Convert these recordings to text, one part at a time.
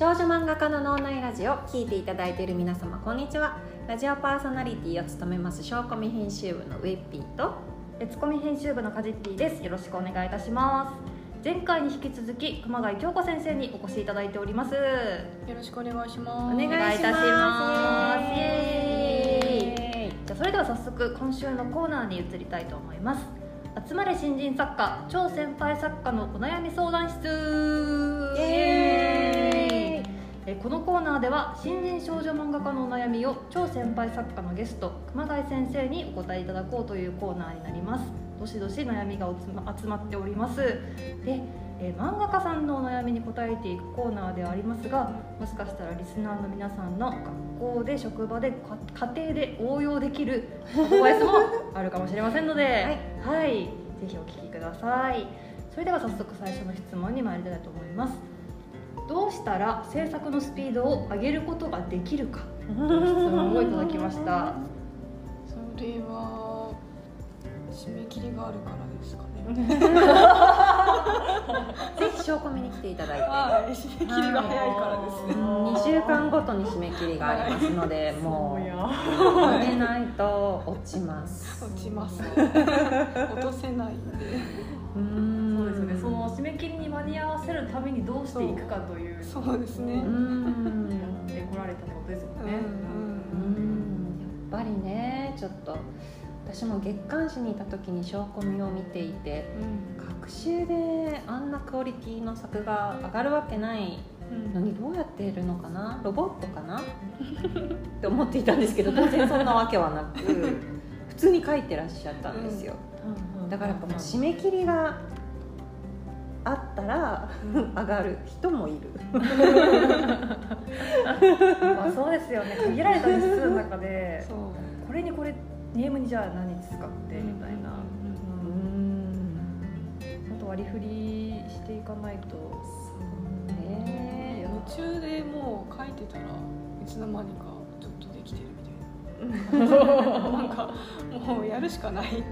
少女漫画家の脳内ラジオ聞いていただいている皆様こんにちは。ラジオパーソナリティを務めます小コミ編集部のウェッピーと別コミ編集部のカジッティです。よろしくお願いいたします。前回に引き続き熊谷京子先生にお越しいただいております。よろしくお願いします。お願いいたします。イエーイ。じゃあそれでは早速今週のコーナーに移りたいと思います。集まれ新人作家超先輩作家のお悩み相談室。イエーイえこのコーナーでは新人少女漫画家のお悩みを超先輩作家のゲスト熊谷先生にお答えいただこうというコーナーになります。どしどし悩みが集まっております。で、え漫画家さんのお悩みに答えていくコーナーではありますがもしかしたらリスナーの皆さんの学校で職場で家庭で応用できるアドバイスもあるかもしれませんので、はい、はい、ぜひお聞きください。それでは早速最初の質問に参りたいと思いますどうしたら制作のスピードを上げることができるか。質問をいただきましたそれは締め切りがあるからですかね。ぜひ証拠見に来ていただいて、はい、締め切りが早いからです。ね、2週間ごとに締め切りがありますので、もう上げないと落ちます。落ちます。落とせないんで。うんそうですよね。その締め切りに間に合わせるためにどうしていくかという。そうですね。やってこられたってことですよね。やっぱりねちょっと私も月刊誌にいた時に証拠見を見ていて、うん、学習であん。なクオリティの作が上がるわけないのにどうやっているのかなロボットかなって思っていたん。ですけど当然そん。なわけはなく普通に書いてらっしゃったん。ですよ、だからやっぱもう締め切りがあったら、上がる人もいる。まあそうですよね。限られた日数の中でこれにこれネームにじゃあ何使ってみたいな。うん。と割り振りしていかないとそうね途中でもう書いてたらいつの間にかちょっとできてるみたいななん。かもうやるしかないって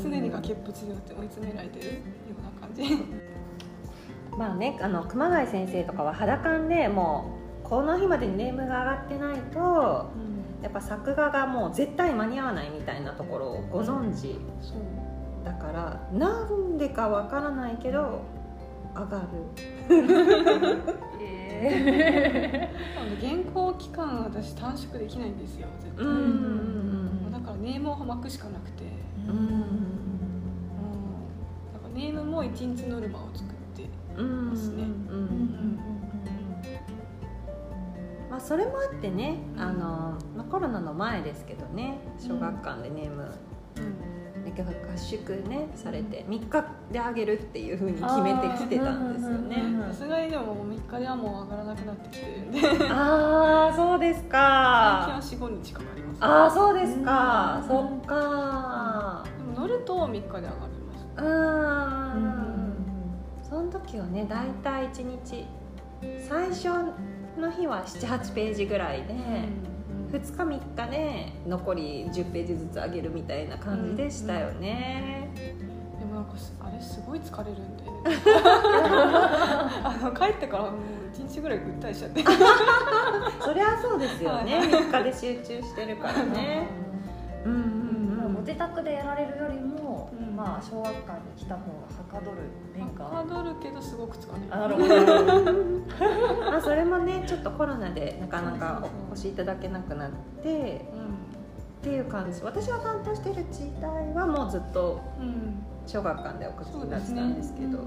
常に崖っぷちで追い詰められてるような感じ。まあねあの熊谷先生とかは肌感でもうこの日までにネームが上がってないと、うん、やっぱ作画がもう絶対間に合わないみたいなところをご存知、うん、だからなんでかわからないけど上がる。えー、原稿期間私短縮できないんですよ絶対、うん、だからネームを巻くしかなくて。うん、うん、だからネームも一日ノルマを作ってますね。まあそれもあってねあの、まあ、コロナの前ですけどね小学館でネーム、うん合宿ねされて3日であげるっていうふうに決めてきてたんですよね。さすがにでも3日ではもう上がらなくなってきてるんでああそうですか。最近は45日かかります、ね、ああそうですか、うん、そっか、でも乗ると3日で上がります。うん、その時はね大体1日。最初の日は78ページぐらいで、うん2日3日で残り10ページずつ上げるみたいな感じでしたよね、うんうん、でもなんかあれすごい疲れるんで。あの帰ってからもう1日ぐらいぐったりしちゃって。そりゃそうですよね、はい、3日で集中してるからね。うん。うん、うん、ご自宅でやられるよりも、うん、まあ小学館に来た方がはかどる面が。はかどるけどすごく疲れるなるほど。まあそれもねちょっとコロナでなかなかお越しいただけなくなって、うん、っていう感じ。私が担当してる時代はもうずっと小学館でお越しになってたんですけど。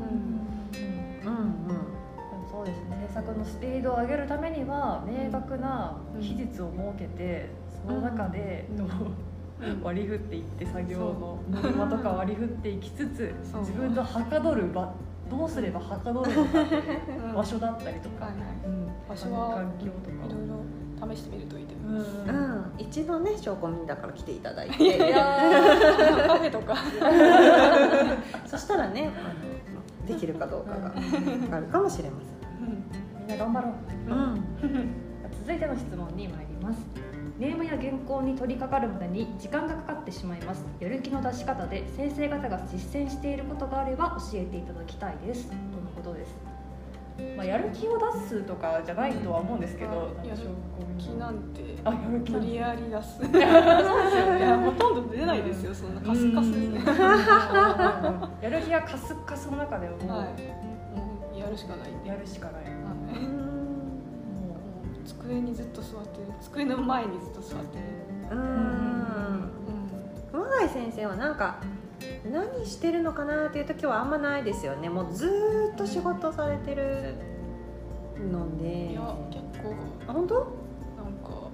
そうですね。制作のスピードを上げるためには明確な期日を設けて、その中でどう、割り振っていって作業の。ノルマとか割り振っていきつつ自分のはかどる場どうすればはかどるのか場所だったりとか、場所は環境とかいろいろ試してみるといいと思います、うん、一度ね証拠民だから来ていただいて。いやカフェとか。そしたらねあのできるかどうかがあるかもしれません、みんな頑張ろう、うん、続いての質問に参りますネームや原稿に取り掛かるまでに時間がかかってしまいます。やる気の出し方で先生方が実践していることがあれば教えていただきたいです。とのことです。まあ、やる気を出すとかじゃないとは思うんですけど、うんやる気なんてあやる気無理やり出す。いやほとんど出ないですよそんなカスカスですねやる気がカスカスの中でもはい。もうやるしかないやるしかない、はい机にずっと座ってる。机の前にずっと座ってる。うん。うん熊谷先生はなんか何してるのかなっていう時はあんまないですよね。もうずーっと仕事されてるので。いや結構。あ本当？なんか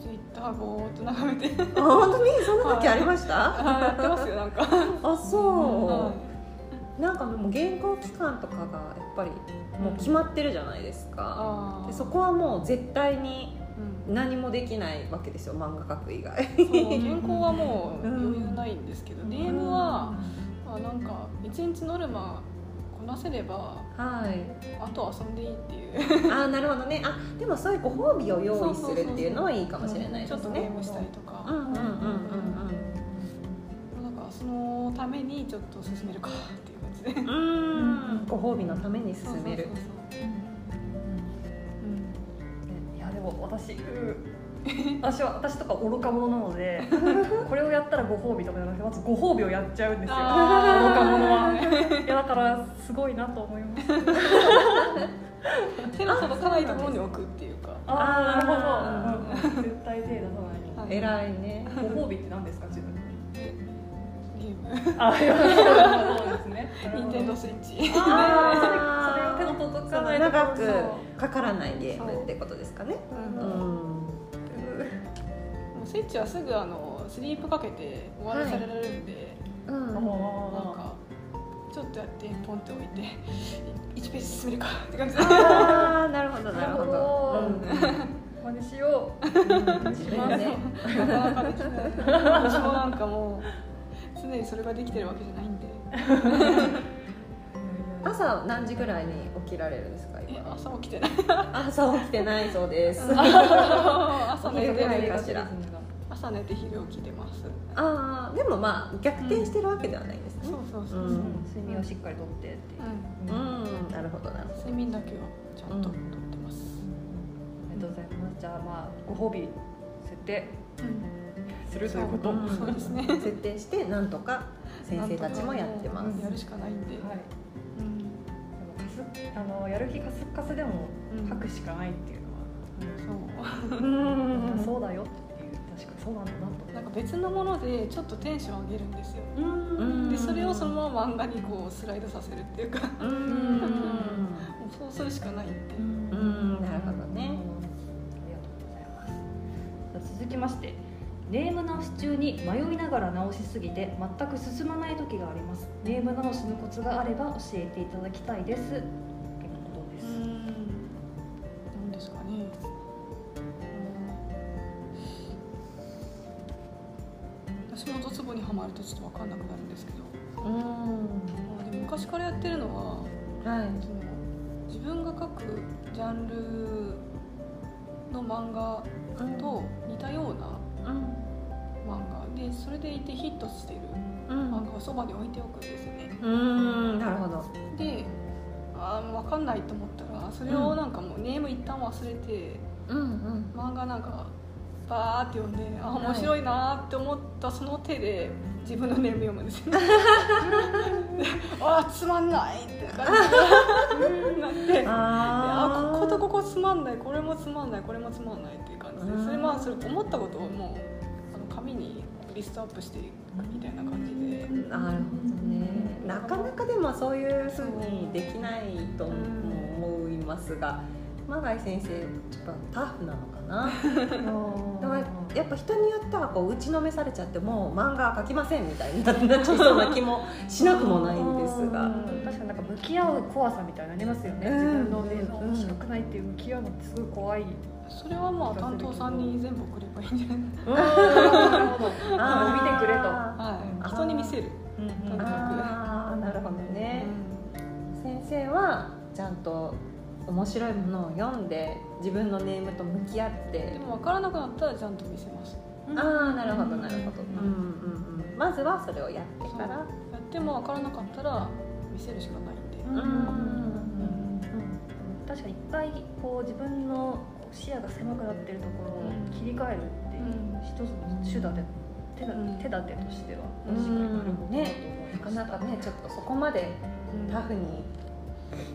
ツイッターぼーっと眺めて。あ本当に？そんな時ありました、あやってますよなんか。あそう、はなんかもう原稿期間とかがやっぱりもう決まってるじゃないですか、あー。でそこはもう絶対にうん。何もできないわけですよ漫画描く以外。原稿はもううん余裕ないんですけど、DM は、まあ、なんか一日ノルマこなせればはい。あとは遊んでいいっていう。ああなるほどね。あでもそういうご褒美を用意するっていうのはいいかもしれないちょっですねとゲームしたりとか、うんうんうんうんなんかそのためにちょっと進めるかっていうん。う んご褒美のために進める。いやでも私う 私は私とか愚か者なので これをやったらご褒美とかじゃなくてまずご褒美をやっちゃうんですよ。愚か者は。いやだからすごいなと思います。手の届かないところに置くっていうか。ああなるあほど、うん。絶対手出さないはい偉いね。ご褒美って何ですか自分ゲームあそうですね。ニンテンドースイッチ。あー。それそれを手の届かない長くかからないゲームってことですかね。う。う。んん。もうスイッチはすぐあのスリープかけて終わらせられるんで、うん。なんかちょっとやってポンって置いて1ページ進めるかって感じ。でああなるほどななるほど。真似しよう。自分でね。なかなかできない私もなんかもう常にそれができてるわけじゃないんで。朝何時ぐらいに起きられるんですかえ今？朝起きてない。朝起きてないそうです。朝寝てないかしら。朝寝て昼起きてます。ああでもまあ逆転してるわけではないんですね。そうそうそう、う。うん。ん睡眠をしっかりとってっていう、うん。なるほどな。るほど睡眠だけはちゃんととってます、ありがとうございます。じゃあまあご褒美設定するということ。そううんそうですね。設定してなんとか先生たちもやってます。やるしかないんで、はい。うん。でもかすあのやる気カスカスでもうん。書くしかないっていうのは、そう。う んそうだよっていう確かにそうなんだなと。なんか別のものでちょっとテンション上げるんですよ。うん。でそれをそのまま漫画にこうスライドさせるっていうか。もうん。う そうするしかないっていう。うん。なるほどね。ありがとうございます。じゃあ続きましてネーム直し中に迷いながら直しすぎて全く進まない時があります。ネーム直しのコツがあれば教えていただきたいです。ということです、うん。なんですかね。うん。私もドツボにはまるとちょっと分かんなくなるんですけど、うん。まあ、でも昔からやってるのははい。その自分が描くジャンルの漫画と似たようなうん漫画。でそれでいてヒットしてる。うん。漫画をそばに置いておくんですよね。うん。なるほど。であー分かんないと思ったらそれをなんかもうネーム一旦忘れてうんうん。漫画なんかバーって読んであー面白いなーって思ったその手で自分のネーム読むんですよ。あーつまんないって感じになって。でああこことここつまんないこれもつまんないこれもつまんないっていう感じうん。でそれまあそれ思ったことをもう紙にリストアップしていくみたいな感じで。なるほどね。なかなかでもそういうふうにできないと思いますがマガイ先生ちょっとタフなのかな。でもやっぱ人によってはこう打ちのめされちゃってもう漫画描きませんみたいになっちゃいそうな気もしなくもないんですが。確かになんか向き合う怖さみたいなのありますよね、うん。自分のねうん面白くないっていう向き合うのってすごい怖いそれはまあ担当さんに全部送ればいいんじゃない？あー見てくれとはい人に見せる、なるほどね先生はちゃんと面白いものを読んで自分のネームと向き合ってでも分からなくなったらちゃんと見せますああなるほどなるほど、うんうんうん、まずはそれをやってからやっても分からなかったら見せるしかないんで、うん確かに一回こう自分の視野が狭くなってるところを切り替えるっていう一つの手立て手だ手立てとしては確かにね。なかなかねちょっとそこまでタフに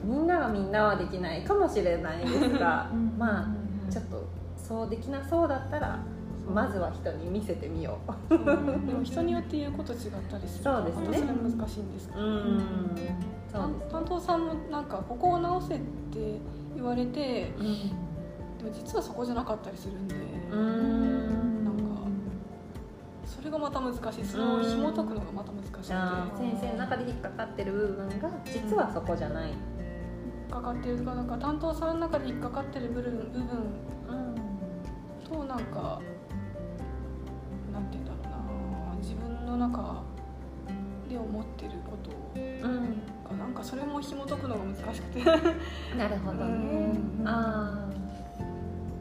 みんながみんなはできないかもしれないですがうん。まあうん。ちょっとそうできなそうだったらまずは人に見せてみよう。でも人によって言うこと違ったりする。そうですね。それ難しいんですけど、うん。担当さんもなんかここを直せって言われてでも実はそこじゃなかったりするんで、うん。なんかそれがまた難しい。それを紐解くのがまた難しいあんで。ー先生の中で引っかかってる部分が実はそこじゃない。引っかかってるかなんか担当さんの中で引っかかってる部分部分となんかなんて言うんだろうな。自分の中で思ってることうん。がなんかそれも紐解くのが難しくて。なるほどね。うん。ああ。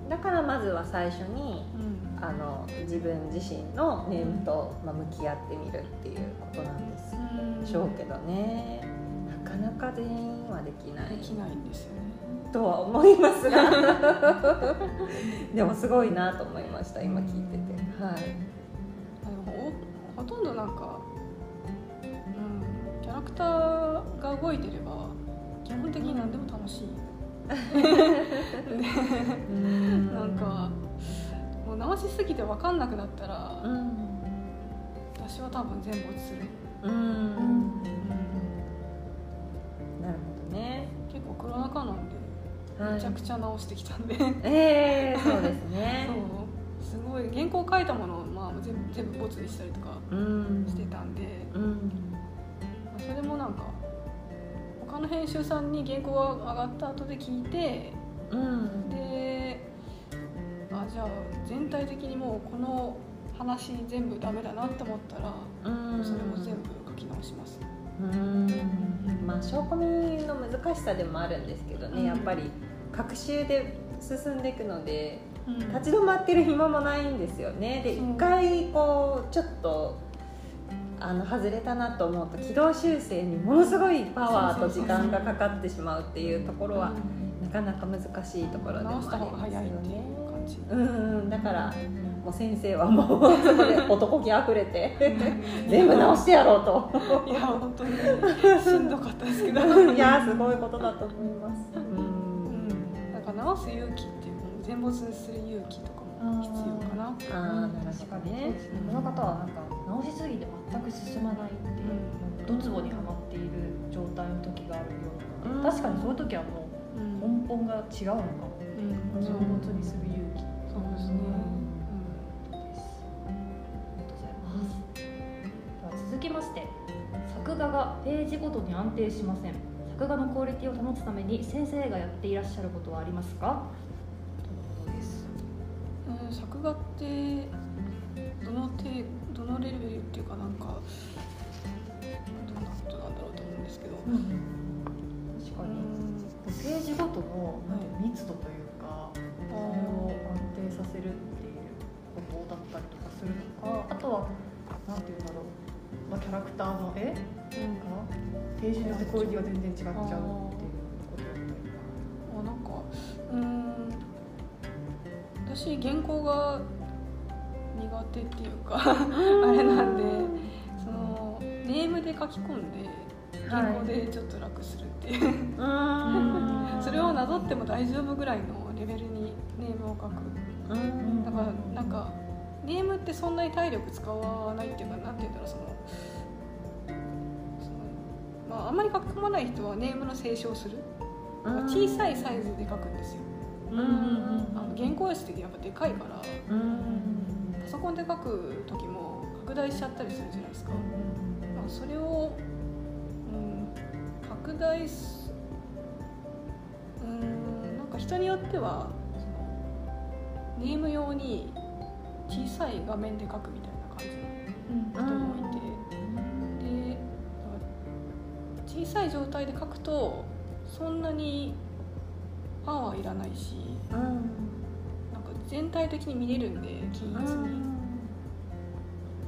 だからまずは最初にうん。あの自分自身のネームと、まあ、向き合ってみるっていうことなんです。しょうけどね。なかなか全員はできない。できないんですよね。とは思いますが。でもすごいなと思いました今聞いてて。はい。ほとんどなんか、うん、キャラクターが動いてれば基本的に何でも楽しい、なんかもう直しすぎて分かんなくなったら、うん私は多分全没する、うん。なるほどね結構コロナ禍なん。ではいめちゃくちゃ直してきたん。で、ええそうですねそうすごい原稿書いたものを、まあ、全部全部ボツにしたりとかうん。してたん。で、うん。まあそれもなん。か他の編集さんに原稿が上がった後で聞いてうん。であじゃあ全体的にもうこの話全部ダメだなって思ったら、うん。それも全部書き直します、うん。まあ証拠見の難しさでもあるんですけどね、うん。やっぱり学習で進んでいくのでうん。立ち止まってる暇もないんですよね。で一回こうちょっとあの外れたなと思うと軌道修正にものすごいパワーと時間がかかってしまうっていうところはなかなか難しいところでもあり直した方がます。よね。うん。うん、だからもう先生はもうそこで男気あふれて全部直してやろうと。いや本当にしんどかったですけど、いやすごいことだと思います。ううん。ん、なんか直す勇気っていう全没にする勇気とかも必要かなああなる確かほどねにねこの方はなんか直しすぎて全く進まないっていう、ドツボにはまっている状態の時があるような。ので、うん。確かにそういう時はもう根本が違うのかも、うん。そう没にする勇気。そうですね、です。ありがとうございます。では続きまして、作画がページごとに安定しません。作画のクオリティを保つために先生がやっていらっしゃることはありますか？ということです。うんうん、作画ってどの程どのレベルっていうかなんかどんなことなんだろうと思うんですけど、確かに、ページごとの密度というか、それを安定させるっていうことだったりとかするのか、あとはなんていうんだろう、まあキャラクターの絵がページによってクオリティが全然違っちゃうっていうことだったりとか。あなんかうん。私原稿が苦手っていうかあれなんでそのネームで書き込んで原稿でちょっと楽するっていう、うん。それをなぞっても大丈夫ぐらいのレベルにネームを書く。うん。だからなんかネームってそんなに体力使わないっていうかなんて言うんだろうそのそのまああんまり書き込まない人はネームの清書をする。小さいサイズで書くんですよ。あの原稿用紙ってやっぱでかいから。うんパソコンで書く時も拡大しちゃったりするじゃないですか、まあ、それを、うん、拡大すうんなんか人によってはそのネーム用に小さい画面で書くみたいな感じの人もいて、でだから小さい状態で書くとそんなにパワーいらないし。うん全体的に見れるんで均一に、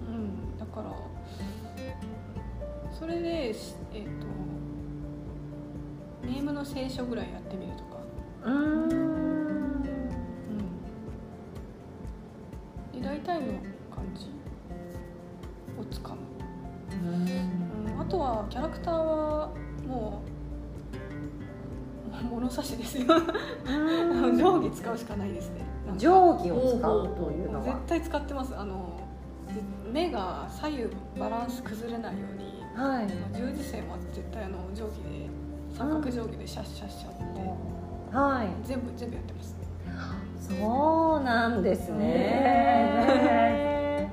うん、だからそれでしえっ、とネームの聖書ぐらいやってみるとか。うん。うん。で大体の感じ。をつかむ、うん、あとはキャラクターはもう物差しですよ。定規 使うしかないですね定規を使うというのは。絶対使ってます。あの目が左右バランス崩れないようにはい。十字線は絶対あの定規で三角定規でシャッシャッシャって、はい。全部全部やってます。そうなんですね。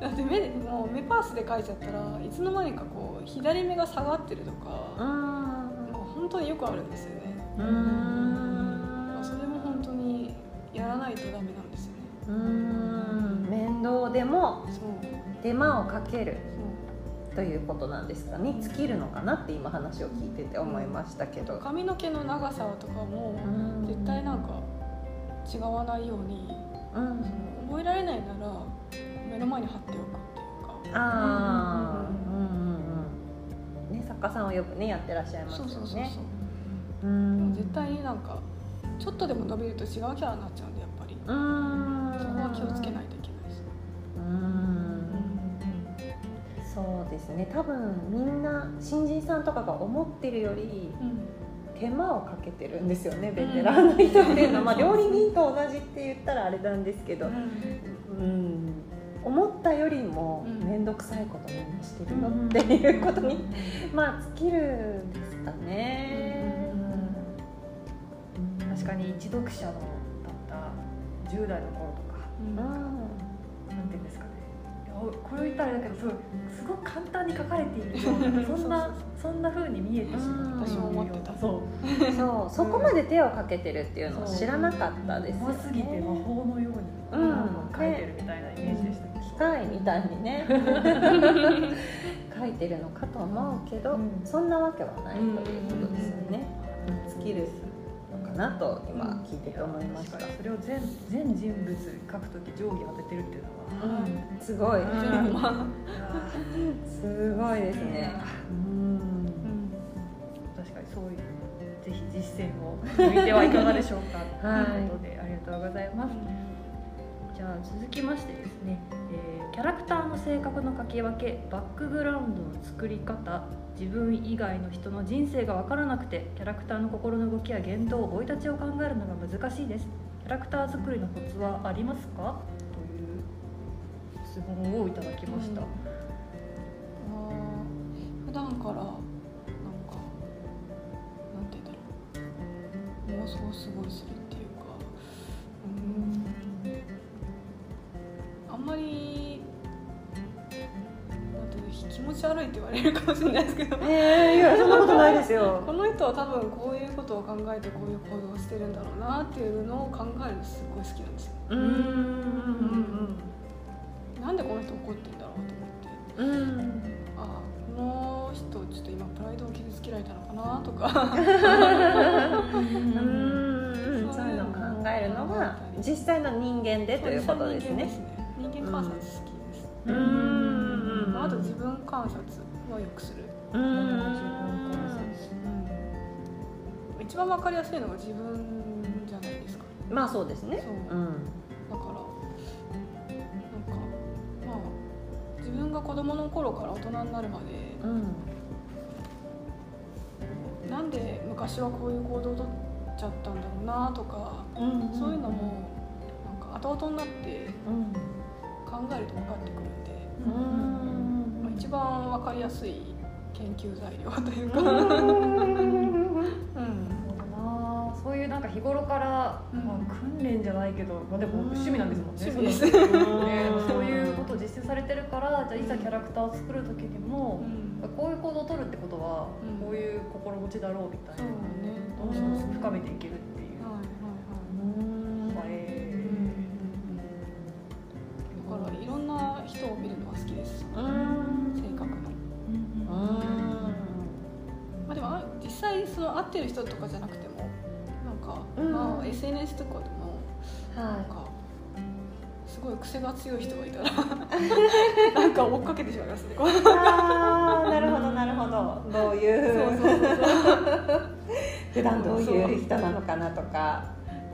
だって目でもう目パースで描いちゃったらいつの間にかこう左目が下がってるとうか、んもう本当によくあるんですよね。うんないとダメなんですよね。うん。面倒でも手間をかける。そということなんですかに尽きるのかなって今話を聞いてて思いましたけど。う髪の毛の長さとかもうん。絶対なんか違わないようにうん。その覚えられないなら目の前に貼っておくっていうか。ああうんうんうんね作家さんをよくねやってらっしゃいますよね。そうそうそうそう。うん。絶対になんかちょっとでも伸びると違うキャラになっちゃそこは気をつけないといけないですうん。そうですね。多分みんな新人さんとかが思ってるより手間をかけてるんですよねベテランの人っていうのは、まあ、料理人と同じって言ったらあれなんですけど、うん、思ったよりもうん。面倒くさいことみんなしてるよっていうことに、まあ尽きるんですかね。確かに一読者の10代の頃とか。うん。うんなんていうんですかね。これを言ったらだけどすごいすごく簡単に書かれているような そんなそんな風に見えてしまう。私も思ってた。そう。そう。そこまで手をかけてるっていうのを知らなかったですよね。すぎて魔法のようにうん。書いてるみたいなイメージでしたけど、機械みたいにね。書いてるのかと思うけど、うん。そんなわけはないということですよね。尽きるなと今聞いてて思いました。確かに。それを全全人物書くとき定規当ててるっていうのは、うん。すごい、全部まあすごいですね。うん。確かにそういうぜひ実践を見てはいかがでしょうか。はい。ということでありがとうございます。じゃあ続きましてですね、えーキャラクターの性格の書き分けバックグラウンドの作り方自分以外の人の人生が分からなくてキャラクターの心の動きや言動生い立ちを考えるのが難しいです。キャラクター作りのコツはありますか？という質問をいただきました、うん。普段からなんかなんて言うんだろう。妄想すごいするってわれるかもしれないですけど。えー、いやそんなことないですよ。この人は多分こういうことを考えてこういう行動をしてるんだろうなっていうのを考えるのすごい好きなんですよ。うん。うん。なんでこの人怒ってんだろうと思って。うん。うん。ああこの人ちょっと今プライドを傷つけられたのかなとか。うん。そういうのを考えるのが実際の人間でということですね。人間観察好きです、うんうんあと自分観察はよくする、うん。一番わかりやすいのが自分じゃないですか。まあそうですね。そう。うん。だからなんかまあ自分が子供の頃から大人になるまでうん。なんで昔はこういう行動をとっちゃったんだろうなとか、うんそういうのもなんか後々になってうん。考えると分かってくるんで、うん。まあ、一番分かりやすい研究材料というか、うん。うん。な。そういうなんか日頃から、うん。まあ、訓練じゃないけど、まあ、でも趣味なんですもんね、趣味です。そういうこと。を実践されてるからじゃあいざキャラクターを作る時にも、こういう行動を取るってことは、うん。こういう心持ちだろうみたいな。だね。どんどん。深めていけるってってる人とかじゃなくてもなんか、うんまあ、SNS とかでもなんはかすごい癖が強い人がいたら なんか追っかけてしまいますねい。ああなるほどなるほど。どういう。普段どういう人なのかなとか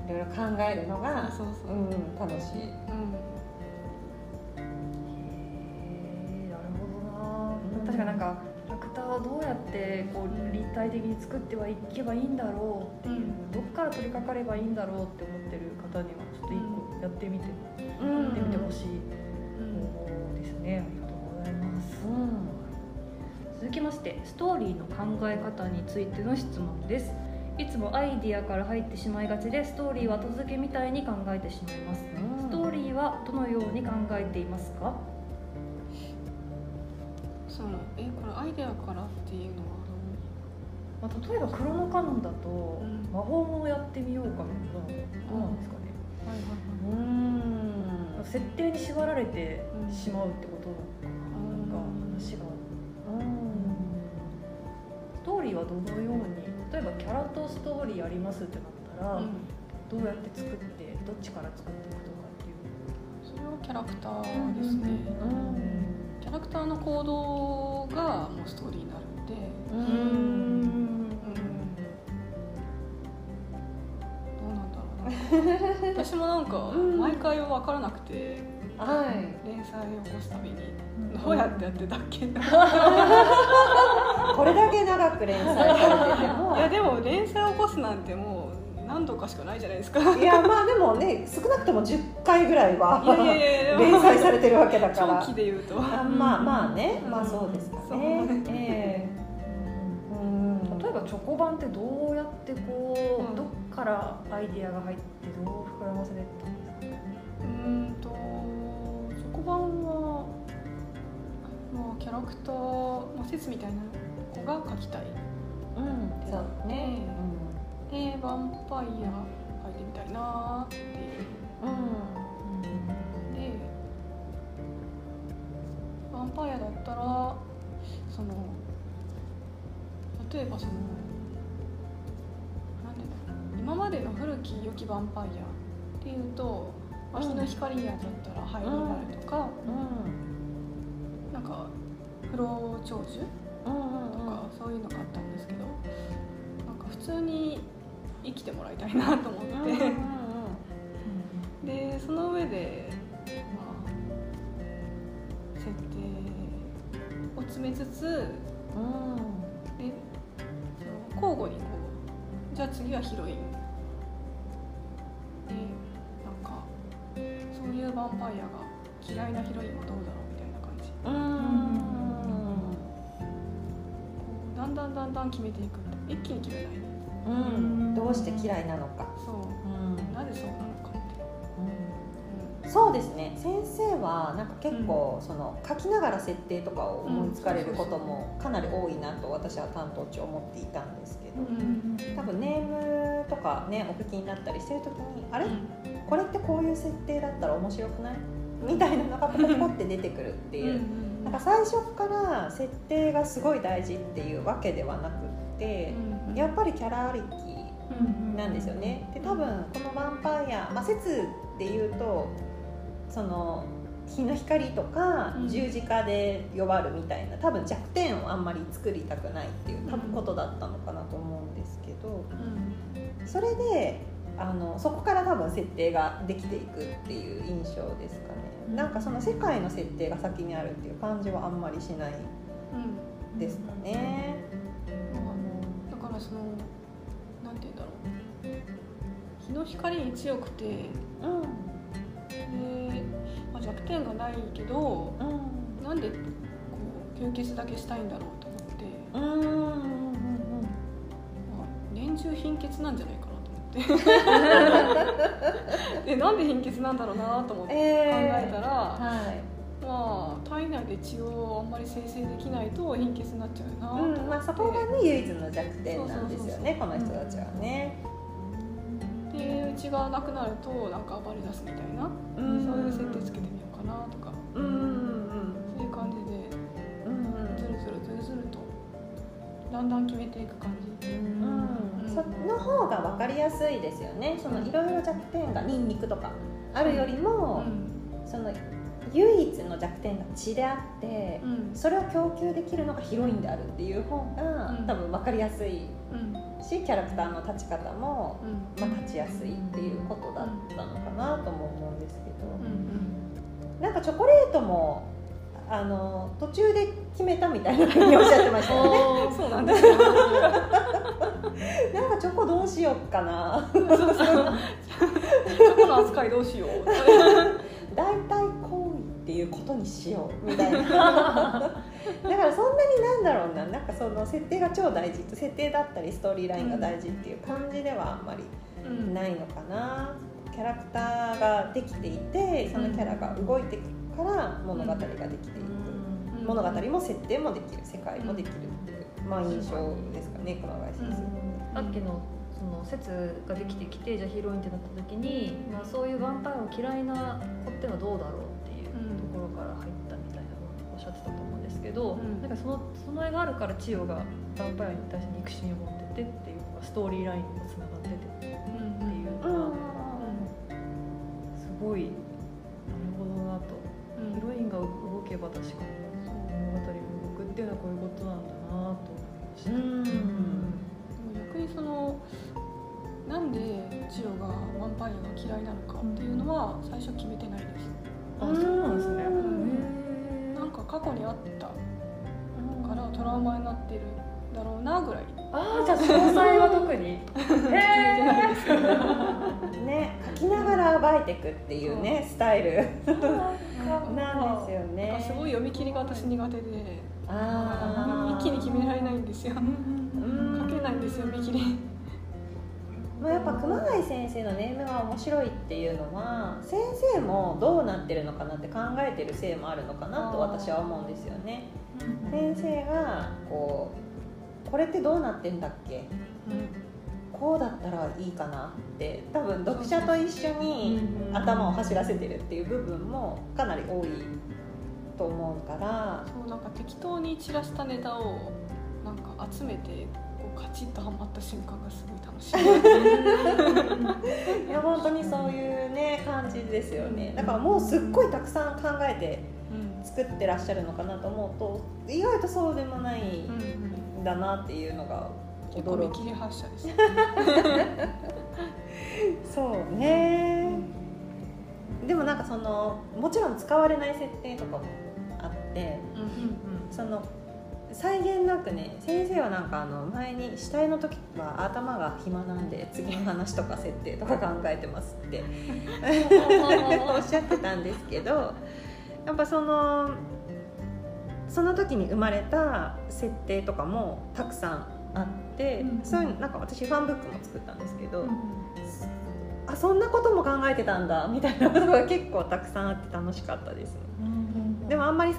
いろいろ考えるのがそうそう、うん、楽しい。うんへえなるほどな、確かになんかラクターをどうやってこう立体的に作ってはいけばいいんだろうっていう、どっから取り掛かればいいんだろうって思ってる方にはちょっと一個やってみて、うん。やってみてほしいうん方法ですね、ありがとうございます、うん続きましてストーリーの考え方についての質問です。いつもアイディアから入ってしまいがちでストーリーは後付けみたいに考えてしまいます。ストーリーはどのように考えていますか？そのえこれアイデアからっていうのはまあ、例えばクロノカノンだと、ん。魔法もやってみようかみたいなどうなんですかね、はいはいうん。設定に縛られてうん。しまうってことなのかな、なんか話が。ストーリーはどのように例えばキャラとストーリーやりますってなったら、どうやって作ってどっちから作っていくとかっていう。それはキャラクターですね、うんキャラクターの行動がもうストーリーになるんで、ううん。んどうなんだろうな。私もなんかうん毎回分からなくてはい。連載を起こすたびにどうやってやってたっけ、い これだけ長く連載されてても。やでも連載を起こすなんてもう何度かしかないじゃないですか。いやまあでもね少なくとも10回ぐらいは連載されてるわけだから。長期で言うと。あまあまあね。うん。まあそうですかね。ええ。うん。例えばチョコバンってどうやってこう、うん。どっからアイディアが入ってどう膨らませてったんですか？うーんとチョコバンは、まあ、キャラクター、まあ、説みたいな子が描きたい。うんそうねでヴァンパイア描いてみたいなっていう。うん。でヴァンパイアだったらその例えばそのなんていうんだろう。今までの古き良きヴァンパイアっていうと、まあ、日の光やだったら灰になるとか、なんか不老長寿うんうんとか、そういうのがあったんですけどなんか普通に生きてもらいたいなと思って、うんうんでその上で、まあ、設定を詰めつつでその交互にこうじゃあ次はヒロイン。でなんかそういうヴァンパイアが嫌いなヒロインはどうだろうみたいな感じ。うん。だんだんだんだん決めていく一気に決めないうん。うんどうして嫌いなのか。そう。うん。なぜそうなのかって、そうですね。先生はなんか結構その書きながら設定とかを思いつかれることもかなり多いなと私は担当中思っていたんですけどうん。多分ネームとかねお聞きになったりしてる時にあれ？これってこういう設定だったら面白くない？みたいなのがポコポコって出てくるっていう。なんか最初から設定がすごい大事っていうわけではなくってやっぱりキャラありきなんですよね。で多分この「ヴァンパイア」まあ、説で言うとその日の光とかうん。十字架で弱るみたいな多分弱点をあんまり作りたくないっていう多分ことだったのかなと思うんですけどそれであのそこから多分設定ができていくっていう印象ですかね。なんかその世界の設定が先にあるっていう感じはあんまりしないですかね。だからそのなんて言うんだろう。日の光に強くてで、まあ、弱点がないけどうん。うんなんでこう吸血だけしたいんだろうと思って、うんうんうんうんまあ、年中貧血なんじゃないかなと思って。でなんで貧血なんだろうなと思って考えたら、はいまあ体内で血をあんまり生成できないと貧血になっちゃうなうんまあ、そこがね唯一の弱点なんですよねこの人たちはね。でうちがなくなるとなんか暴れ出すみたいな、そういう設定つけてみようかなとか。うんうんうん。そういう感じでうんずるずるずるずるとだんだん決めていく感じ。うん。その方が分かりやすいですよね。そのいろいろ弱点がニンニクとかあるよりも、その唯一の弱点が血であってうん。それを供給できるのがヒロインであるっていう方が、うん。多分分かりやすい。うん。しキャラクターの立ち方も、うん。まあ、立ちやすいっていうことだったのかなとも思うんですけど、うんなんかチョコレートもあの途中で決めたみたいなふうにおっしゃってましたよね。うんそうなんですよ。なんかチョコどうしようかな。チョコの扱いどうしよう。大体っていうことにしようみたいな。だからそんなになんだろうな。なんかその設定が超大事。設定だったりストーリーラインが大事っていう感じではあんまりうん。ないのかな、キャラクターができていてそのキャラが動いてから物語ができていく、うん。物語も設定もできる。世界もできるっていう、まあ印象ですかね熊谷先生、さっきのその説ができてきてじゃあヒロインってなった時に、まあ、そういうヴァンパイアを嫌いな子ってのはどうだろう？おっしゃってたと思うんですけど、うん。なんかそのその絵があるから千代がヴァンパイアに対して憎しみを持っててっていうのがストーリーラインにもつながっててっていうのがすごいなるほどなと。ヒロインが動けば確かに物語が動くっていうのはこういうことなんだなと思いました。逆にそのなんで千代がヴァンパイアが嫌いなのかっていうのは最初決めてないです。あそうなんですね。過去にあったからトラウマになってるだろうなぐらい。ああじゃあ詳細は特に？へえ。ね書きながら暴いていくっていうねスタイル。なんですよ。ね。かすごい読み切りが私苦手で。あー。一気に決められないんですよ。うん。書けないんですよ見切りまあ、やっぱ熊谷先生のネームが面白いっていうのは先生もどうなってるのかなって考えてるせいもあるのかなと私は思うんですよね。先生がこうこれってどうなってんだっけ？こうだったらいいかなって多分読者と一緒に頭を走らせてるっていう部分もかなり多いと思うから。そうなんか適当に散らしたネタをなんか集めてカチッとはまった瞬間がすごい楽しい。いや本当にそういうね感じですよね。だからもうすっごいたくさん考えてうん作ってらっしゃるのかなと思うと意外とそうでもないうんんだなっていうのが驚き。結構見切り発車ですそうね。でもなんかそのもちろん使われない設定とかもあってその際限なくね先生はなんかあの前に死体の時は頭が暇なんで次の話とか設定とか考えてますって。おっしゃってたんですけどやっぱそのその時に生まれた設定とかもたくさんあって、うんそういうなんか私ファンブックも作ったんですけど、あそんなことも考えてたんだみたいなことが結構たくさんあって楽しかったです。ねでもあんまり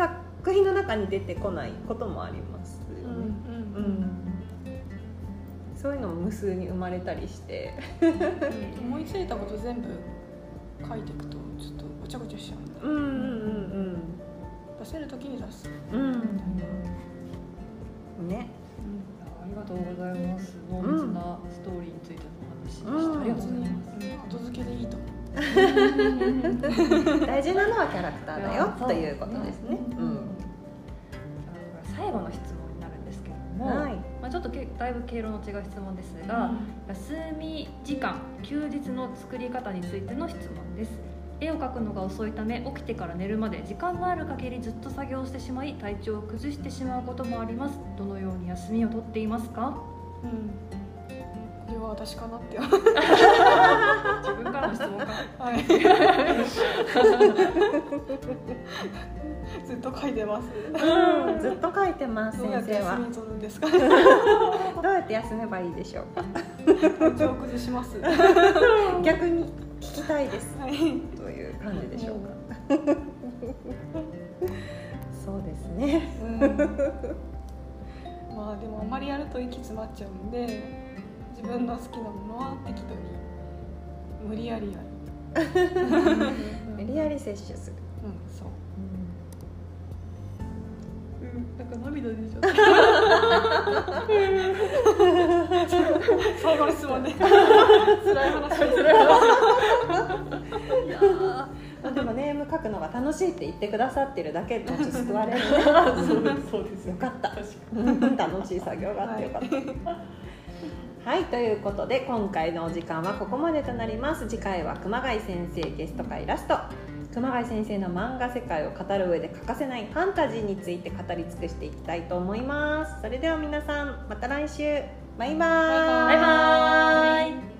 作品の中に出てこないこともあります、うんうんうん。そういうのも無数に生まれたりして。思いついたこと全部書いていくとちょっとごちゃごちゃしちゃうんで、うんうん出せる時に出す、うん。うんうん。ねありがとうございます。濃密なストーリーについてのお話でした。うん。ありがとうございます。後付けでいいと思う。大事なのはキャラクターだよということですね。うんも、はい。まあちょっとけだいぶ経路の違う質問ですが、休み時間休日の作り方についての質問です。絵を描くのが遅いため起きてから寝るまで時間がある限りずっと作業してしまい体調を崩してしまうこともあります。どのように休みを取っていますか？うんは私かなって。自分からの質問か。はい。ずっと書いてます。うんずっと書いてますどうやって先生は。休み取るんですか？どうやって休めばいいでしょうか？体調崩します。は 逆に聞きたいです。い。という感じでしょうか。そうですね。うん。まあでもあまりやると息詰まっちゃうんで自分の好きなものは適当に無理やりやる。無理やり摂取する。うんそう。なんか涙出ちゃ最後の質問で辛い話辛いいやーまあでもネーム書くのが楽しいって言ってくださってるだけでちょっと救われるねそうですそうですよかった楽しい作業があってよかった、はいはいということで今回のお時間はここまでとなります。次回は熊谷先生ゲスト会ラスト。熊谷先生の漫画世界を語る上で欠かせないファンタジーについて語り尽くしていきたいと思います。それでは皆さんまた来週。バイバーイ。バイバイ。